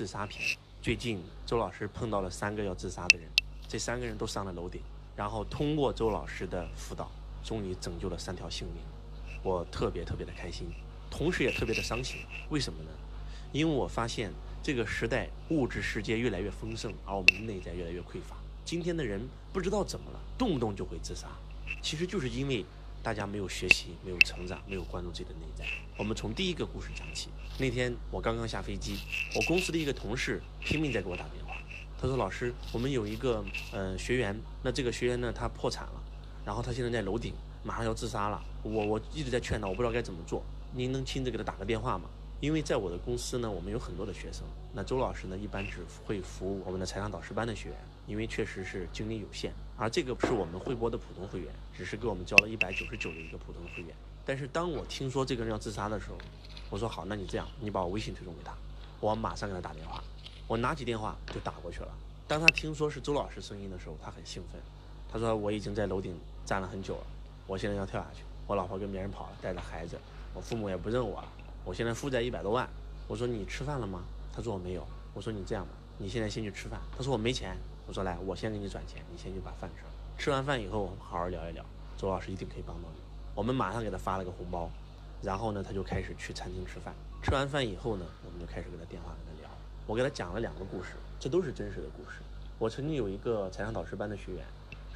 自杀篇。最近周老师碰到了三个要自杀的人，这三个人都上了楼顶，然后通过周老师的辅导，终于拯救了三条性命。我特别特别的开心，同时也特别的伤心。为什么呢？因为我发现这个时代物质世界越来越丰盛，而我们内在越来越匮乏。今天的人不知道怎么了，动不动就会自杀，其实就是因为。大家没有学习，没有成长，没有关注自己的内在。我们从第一个故事讲起。那天我刚刚下飞机，我公司的一个同事拼命在给我打电话。他说：“老师，我们有一个呃学员，那这个学员呢，他破产了，然后他现在在楼顶，马上要自杀了。我我一直在劝他，我不知道该怎么做。您能亲自给他打个电话吗？因为在我的公司呢，我们有很多的学生。那周老师呢，一般只会服务我们的财商导师班的学员。”因为确实是精力有限，而这个不是我们汇拨的普通会员，只是给我们交了一百九十九的一个普通会员。但是当我听说这个人要自杀的时候，我说好，那你这样，你把我微信推送给他，我马上给他打电话。我拿起电话就打过去了。当他听说是周老师声音的时候，他很兴奋。他说我已经在楼顶站了很久了，我现在要跳下去。我老婆跟别人跑了，带着孩子，我父母也不认我了。我现在负债一百多万。我说你吃饭了吗？他说我没有。我说你这样吧，你现在先去吃饭。他说我没钱。我说来，我先给你转钱，你先去把饭吃了。吃完饭以后，我们好好聊一聊。周老师一定可以帮到你。我们马上给他发了个红包，然后呢，他就开始去餐厅吃饭。吃完饭以后呢，我们就开始给他电话跟他聊。我给他讲了两个故事，这都是真实的故事。我曾经有一个财商导师班的学员，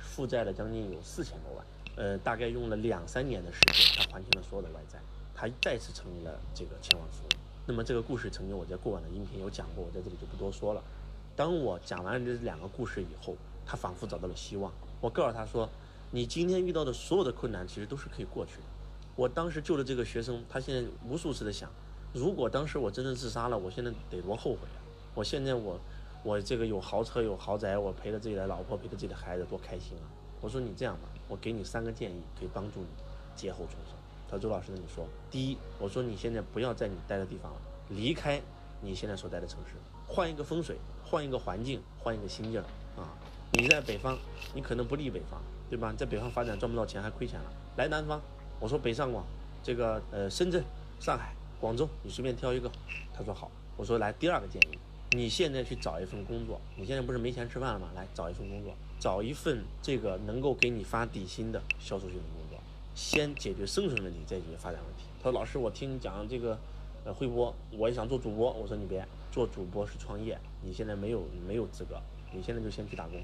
负债了将近有四千多万，呃，大概用了两三年的时间，他还清了所有的外债，他再次成为了这个千万富翁。那么这个故事曾经我在过往的音频有讲过，我在这里就不多说了。当我讲完这两个故事以后，他仿佛找到了希望。我告诉他说：“你今天遇到的所有的困难，其实都是可以过去的。”我当时救的这个学生，他现在无数次的想：如果当时我真的自杀了，我现在得多后悔啊！我现在我，我这个有豪车有豪宅，我陪着自己的老婆，陪着自己的孩子，多开心啊！我说你这样吧，我给你三个建议，可以帮助你劫后重生。他说：“周老师，你说，第一，我说你现在不要在你待的地方了，离开你现在所在的城市，换一个风水。”换一个环境，换一个心境啊！你在北方，你可能不利北方，对吧？在北方发展赚不到钱，还亏钱了。来南方，我说北上广，这个呃深圳、上海、广州，你随便挑一个。他说好。我说来第二个建议，你现在去找一份工作。你现在不是没钱吃饭了吗？来找一份工作，找一份这个能够给你发底薪的销售性的工作，先解决生存问题，再解决发展问题。他说老师，我听你讲这个。呃，会播，我也想做主播。我说你别做主播是创业，你现在没有没有资格，你现在就先去打工。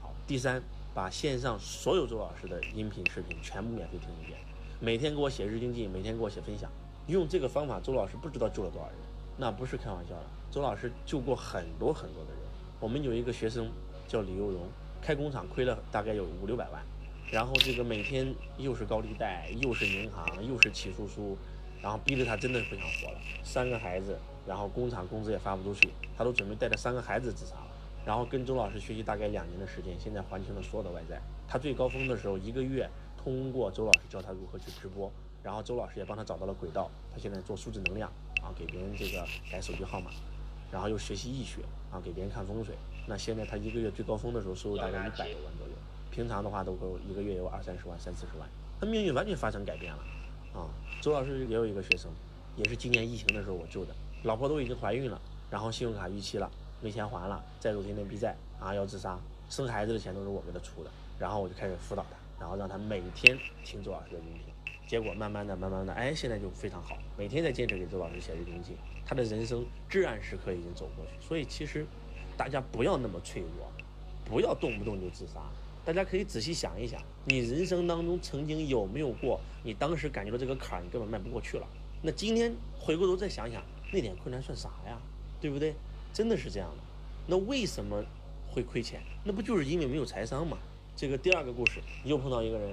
好，第三，把线上所有周老师的音频视频全部免费听一遍，每天给我写日经记，每天给我写分享。用这个方法，周老师不知道救了多少人，那不是开玩笑的。周老师救过很多很多的人。我们有一个学生叫李幼荣，开工厂亏了大概有五六百万，然后这个每天又是高利贷，又是银行，又是起诉书。然后逼得他真的不想活了，三个孩子，然后工厂工资也发不出去，他都准备带着三个孩子自杀了。然后跟周老师学习大概两年的时间，现在还清了所有的外债。他最高峰的时候，一个月通过周老师教他如何去直播，然后周老师也帮他找到了轨道。他现在做数字能量啊，给别人这个改手机号码，然后又学习易学啊，给别人看风水。那现在他一个月最高峰的时候收入大概一百多万左右，平常的话都够一个月有二三十万、三四十万。他命运完全发生改变了。啊，周老师也有一个学生，也是今年疫情的时候我救的，老婆都已经怀孕了，然后信用卡逾期了，没钱还了，债主天天逼债啊，要自杀，生孩子的钱都是我给他出的，然后我就开始辅导他，然后让他每天听周老师的音频，结果慢慢的、慢慢的，哎，现在就非常好，每天在坚持给周老师写日记，他的人生至暗时刻已经走过去，所以其实大家不要那么脆弱，不要动不动就自杀。大家可以仔细想一想，你人生当中曾经有没有过，你当时感觉到这个坎儿你根本迈不过去了。那今天回过头再想想，那点困难算啥呀？对不对？真的是这样的。那为什么会亏钱？那不就是因为没有财商吗？这个第二个故事，又碰到一个人，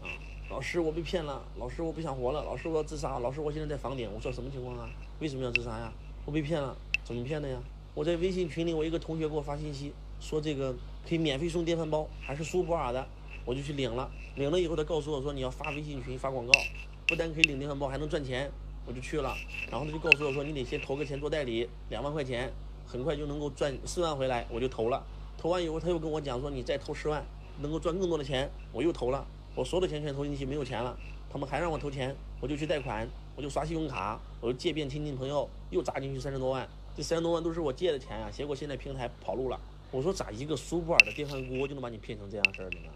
啊，老师我被骗了，老师我不想活了，老师我要自杀，老师我现在在房顶。我说什么情况啊？为什么要自杀呀？我被骗了，怎么骗的呀？我在微信群里，我一个同学给我发信息。说这个可以免费送电饭煲，还是苏泊尔的，我就去领了。领了以后，他告诉我说你要发微信群发广告，不但可以领电饭煲，还能赚钱。我就去了，然后他就告诉我说你得先投个钱做代理，两万块钱，很快就能够赚四万回来。我就投了，投完以后他又跟我讲说你再投十万，能够赚更多的钱。我又投了，我所有的钱全投进去，没有钱了。他们还让我投钱，我就去贷款，我就刷信用卡，我就借遍亲戚朋友，又砸进去三十多万。这三十多万都是我借的钱呀，结果现在平台跑路了。我说咋一个苏泊尔的电饭锅就能把你骗成这样事儿的呢？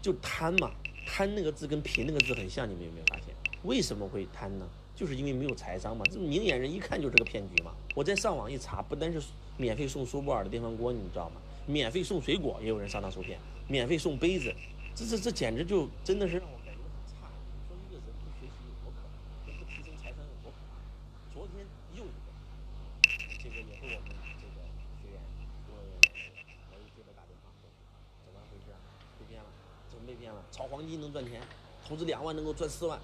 就贪嘛，贪那个字跟贫那个字很像，你们有没有发现？为什么会贪呢？就是因为没有财商嘛，这明眼人一看就是个骗局嘛。我在上网一查，不单是免费送苏泊尔的电饭锅，你知道吗？免费送水果也有人上当受骗，免费送杯子，这这这简直就真的是让我感觉很差。你说一个人不学习有多可怕，不提升财商有多可怕？昨天又一个，这个也是我们这个学员，我我一接他打电话说，怎么回事啊？被骗了？怎么被骗了？炒黄金能赚钱，投资两万能够赚四万，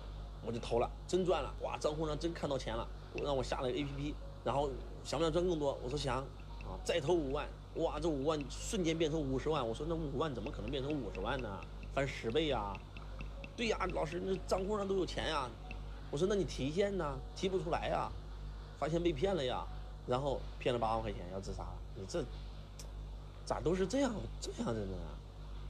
我就投了，真赚了，哇，账户上真看到钱了，让我下了 A P P，然后想不想赚更多？我说想，啊，再投五万。哇，这五万瞬间变成五十万！我说那五万怎么可能变成五十万呢？翻十倍呀！对呀，老师，那账户上都有钱呀！我说那你提现呢？提不出来呀！发现被骗了呀！然后骗了八万块钱要自杀了。你这咋都是这样这样的呢？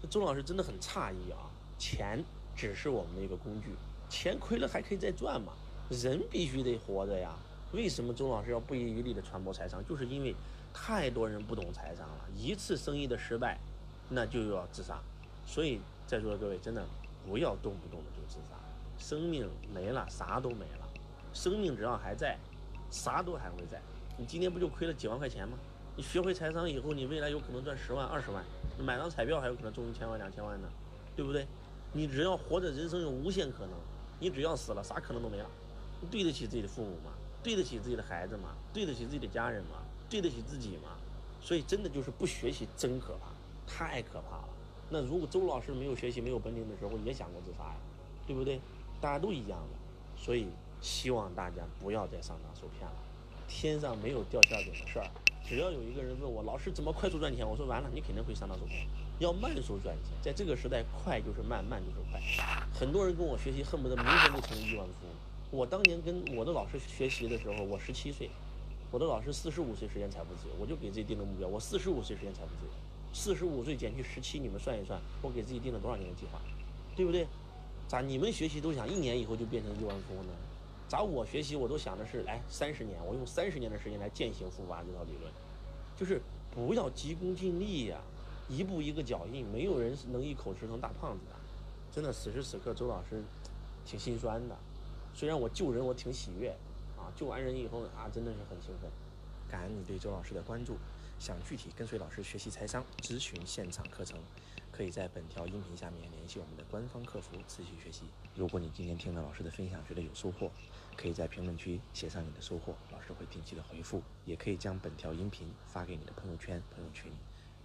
这周老师真的很诧异啊！钱只是我们的一个工具，钱亏了还可以再赚嘛？人必须得活着呀！为什么周老师要不遗余力的传播财商？就是因为。太多人不懂财商了，一次生意的失败，那就要自杀。所以在座的各位，真的不要动不动的就自杀。生命没了，啥都没了。生命只要还在，啥都还会在。你今天不就亏了几万块钱吗？你学会财商以后，你未来有可能赚十万、二十万，买张彩票还有可能中一千万、两千万呢，对不对？你只要活着，人生有无限可能。你只要死了，啥可能都没了。对得起自己的父母吗？对得起自己的孩子吗？对得起自己的家人吗？对得起自己吗？所以真的就是不学习真可怕，太可怕了。那如果周老师没有学习、没有本领的时候，也想过自杀呀，对不对？大家都一样的。所以希望大家不要再上当受骗了。天上没有掉馅饼的事儿。只要有一个人问我老师怎么快速赚钱，我说完了，你肯定会上当受骗。要慢速赚钱，在这个时代，快就是慢，慢就是快。很多人跟我学习，恨不得明天就成亿万富翁。我当年跟我的老师学习的时候，我十七岁。我的老师四十五岁实现财富自由，我就给自己定个目标，我四十五岁实现财富自由。四十五岁减去十七，你们算一算，我给自己定了多少年的计划，对不对？咋你们学习都想一年以后就变成亿万富翁呢？咋我学习我都想的是，哎，三十年，我用三十年的时间来践行富爸这套理论，就是不要急功近利呀，一步一个脚印，没有人能一口吃成大胖子的。真的，此时此刻，周老师挺心酸的，虽然我救人，我挺喜悦。啊救完人以后啊，真的是很兴奋。感恩你对周老师的关注。想具体跟随老师学习财商、咨询现场课程，可以在本条音频下面联系我们的官方客服咨询学习。如果你今天听了老师的分享，觉得有收获，可以在评论区写上你的收获，老师会定期的回复。也可以将本条音频发给你的朋友圈、朋友群，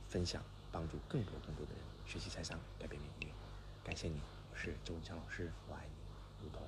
分享，帮助更多更多的人学习财商，改变命运。感谢你，我是周文强老师，我爱你，如同。